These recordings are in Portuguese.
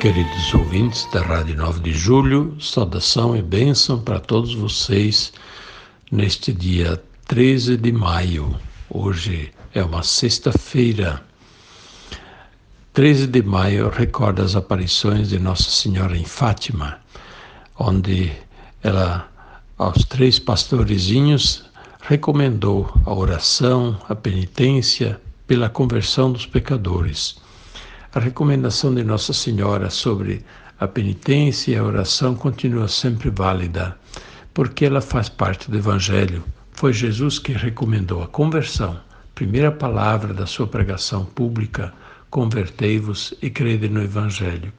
Queridos ouvintes da Rádio 9 de Julho, saudação e bênção para todos vocês neste dia 13 de maio. Hoje é uma sexta-feira. 13 de maio recorda as aparições de Nossa Senhora em Fátima, onde ela, aos três pastorezinhos, recomendou a oração, a penitência pela conversão dos pecadores. A recomendação de Nossa Senhora sobre a penitência e a oração continua sempre válida, porque ela faz parte do Evangelho. Foi Jesus que recomendou a conversão. Primeira palavra da sua pregação pública: convertei-vos e crede no Evangelho.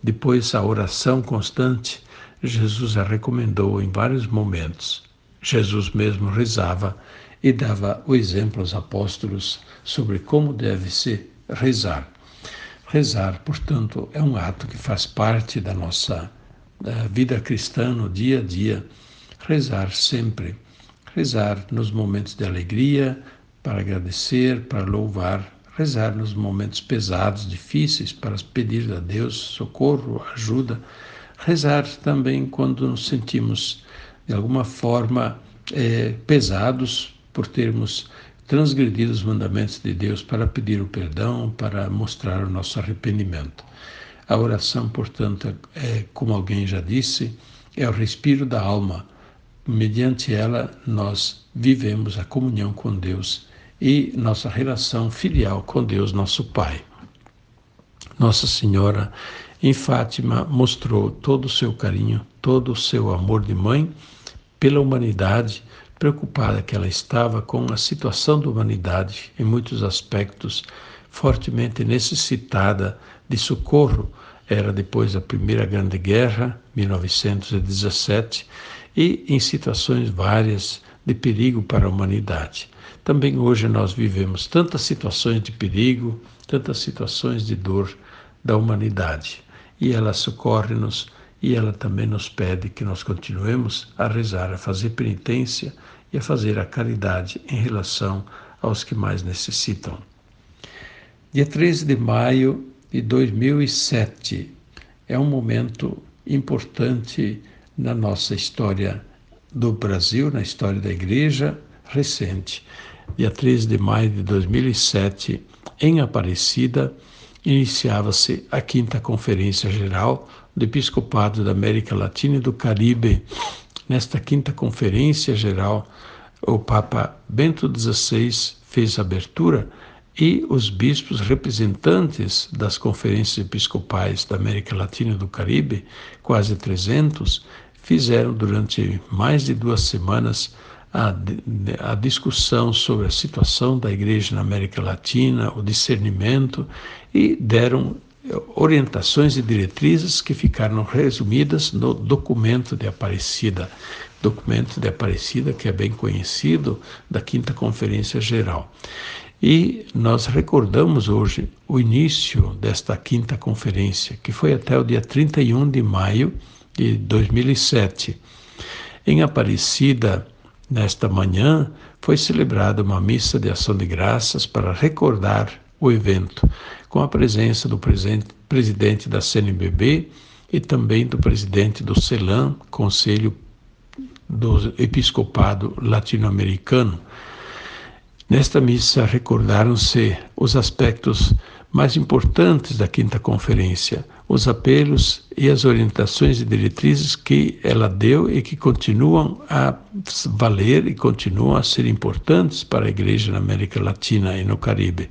Depois, a oração constante, Jesus a recomendou em vários momentos. Jesus mesmo rezava e dava o exemplo aos apóstolos sobre como deve se rezar. Rezar, portanto, é um ato que faz parte da nossa da vida cristã no dia a dia. Rezar sempre. Rezar nos momentos de alegria, para agradecer, para louvar. Rezar nos momentos pesados, difíceis, para pedir a Deus socorro, ajuda. Rezar também quando nos sentimos, de alguma forma, é, pesados por termos transgredir os mandamentos de Deus para pedir o perdão, para mostrar o nosso arrependimento. A oração, portanto, é, como alguém já disse, é o respiro da alma. Mediante ela, nós vivemos a comunhão com Deus e nossa relação filial com Deus, nosso Pai. Nossa Senhora, em Fátima, mostrou todo o seu carinho, todo o seu amor de mãe pela humanidade preocupada que ela estava com a situação da humanidade, em muitos aspectos, fortemente necessitada de socorro. Era depois da Primeira Grande Guerra, 1917, e em situações várias de perigo para a humanidade. Também hoje nós vivemos tantas situações de perigo, tantas situações de dor da humanidade. E ela socorre-nos e ela também nos pede que nós continuemos a rezar, a fazer penitência e a fazer a caridade em relação aos que mais necessitam. Dia 13 de maio de 2007 é um momento importante na nossa história do Brasil, na história da Igreja recente. Dia 13 de maio de 2007, em Aparecida, iniciava-se a quinta Conferência Geral do Episcopado da América Latina e do Caribe. Nesta quinta Conferência Geral, o Papa Bento XVI fez a abertura e os bispos representantes das conferências episcopais da América Latina e do Caribe, quase 300, fizeram durante mais de duas semanas a, a discussão sobre a situação da igreja na América Latina, o discernimento e deram orientações e diretrizes que ficaram resumidas no documento de Aparecida, documento de Aparecida que é bem conhecido da Quinta Conferência Geral. E nós recordamos hoje o início desta quinta conferência, que foi até o dia 31 de maio de 2007. Em Aparecida, Nesta manhã foi celebrada uma missa de ação de graças para recordar o evento, com a presença do presidente da CNBB e também do presidente do CELAM, Conselho do Episcopado Latino-Americano. Nesta missa recordaram-se os aspectos mais importantes da quinta conferência, os apelos e as orientações e diretrizes que ela deu e que continuam a valer e continuam a ser importantes para a igreja na América Latina e no Caribe.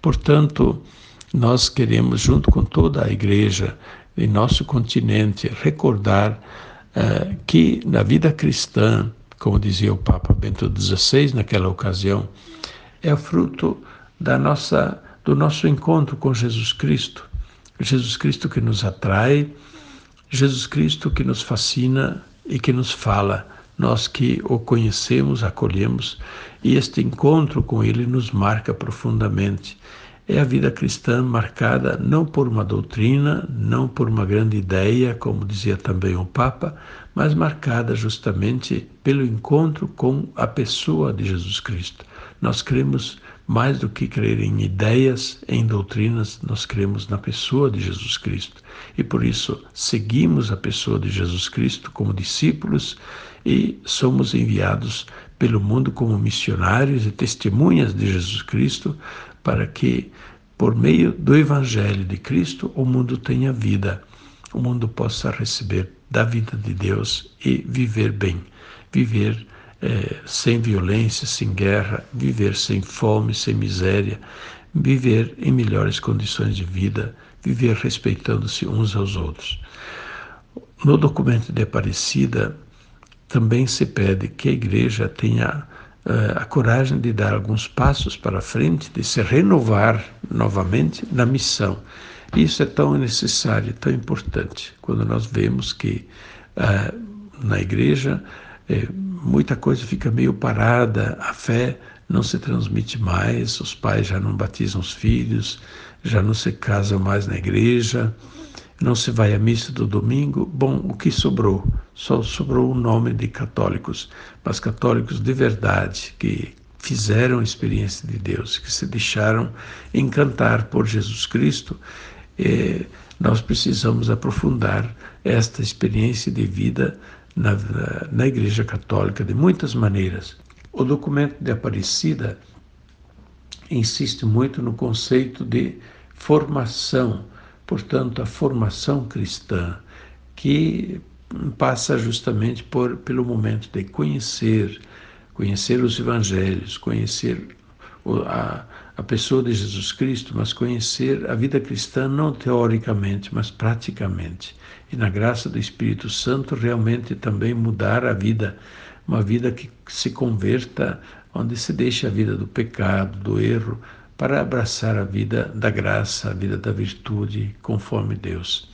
Portanto, nós queremos, junto com toda a igreja em nosso continente, recordar uh, que na vida cristã, como dizia o Papa Bento XVI naquela ocasião, é fruto da nossa do nosso encontro com Jesus Cristo. Jesus Cristo que nos atrai, Jesus Cristo que nos fascina e que nos fala nós que o conhecemos, acolhemos, e este encontro com ele nos marca profundamente. É a vida cristã marcada não por uma doutrina, não por uma grande ideia, como dizia também o Papa, mas marcada justamente pelo encontro com a pessoa de Jesus Cristo. Nós cremos mais do que crer em ideias, em doutrinas, nós cremos na pessoa de Jesus Cristo. E por isso seguimos a pessoa de Jesus Cristo como discípulos e somos enviados pelo mundo como missionários e testemunhas de Jesus Cristo para que, por meio do Evangelho de Cristo, o mundo tenha vida, o mundo possa receber da vida de Deus e viver bem, viver é, sem violência, sem guerra, viver sem fome, sem miséria, viver em melhores condições de vida, viver respeitando-se uns aos outros. No documento de Aparecida, também se pede que a igreja tenha uh, a coragem de dar alguns passos para frente, de se renovar novamente na missão. Isso é tão necessário, tão importante, quando nós vemos que uh, na igreja eh, muita coisa fica meio parada, a fé não se transmite mais, os pais já não batizam os filhos, já não se casam mais na igreja, não se vai à missa do domingo. Bom, o que sobrou? Só sobrou o nome de católicos, mas católicos de verdade, que fizeram a experiência de Deus, que se deixaram encantar por Jesus Cristo. Eh, nós precisamos aprofundar esta experiência de vida na, na Igreja Católica de muitas maneiras. O documento de Aparecida insiste muito no conceito de formação, portanto, a formação cristã, que passa justamente por, pelo momento de conhecer, conhecer os evangelhos, conhecer a, a pessoa de Jesus Cristo, mas conhecer a vida cristã não teoricamente, mas praticamente. E na graça do Espírito Santo, realmente também mudar a vida, uma vida que se converta, onde se deixa a vida do pecado, do erro, para abraçar a vida da graça, a vida da virtude, conforme Deus.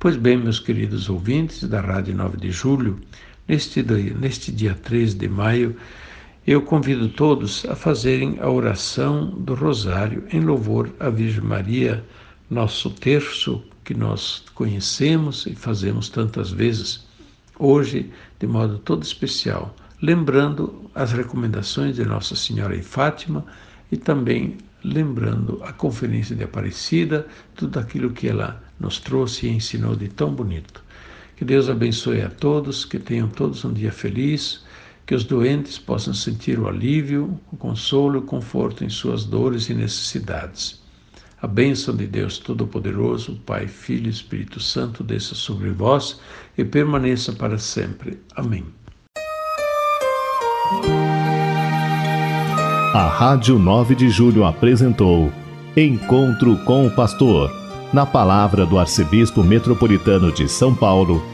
Pois bem, meus queridos ouvintes da Rádio 9 de Julho, neste, neste dia 3 de maio, eu convido todos a fazerem a oração do Rosário em louvor à Virgem Maria, nosso terço que nós conhecemos e fazemos tantas vezes, hoje de modo todo especial, lembrando as recomendações de Nossa Senhora em Fátima e também lembrando a Conferência de Aparecida, tudo aquilo que ela nos trouxe e ensinou de tão bonito. Que Deus abençoe a todos, que tenham todos um dia feliz que os doentes possam sentir o alívio, o consolo e o conforto em suas dores e necessidades. A bênção de Deus Todo-Poderoso, Pai, Filho e Espírito Santo, desça sobre vós e permaneça para sempre. Amém. A Rádio 9 de Julho apresentou Encontro com o Pastor, na palavra do Arcebispo Metropolitano de São Paulo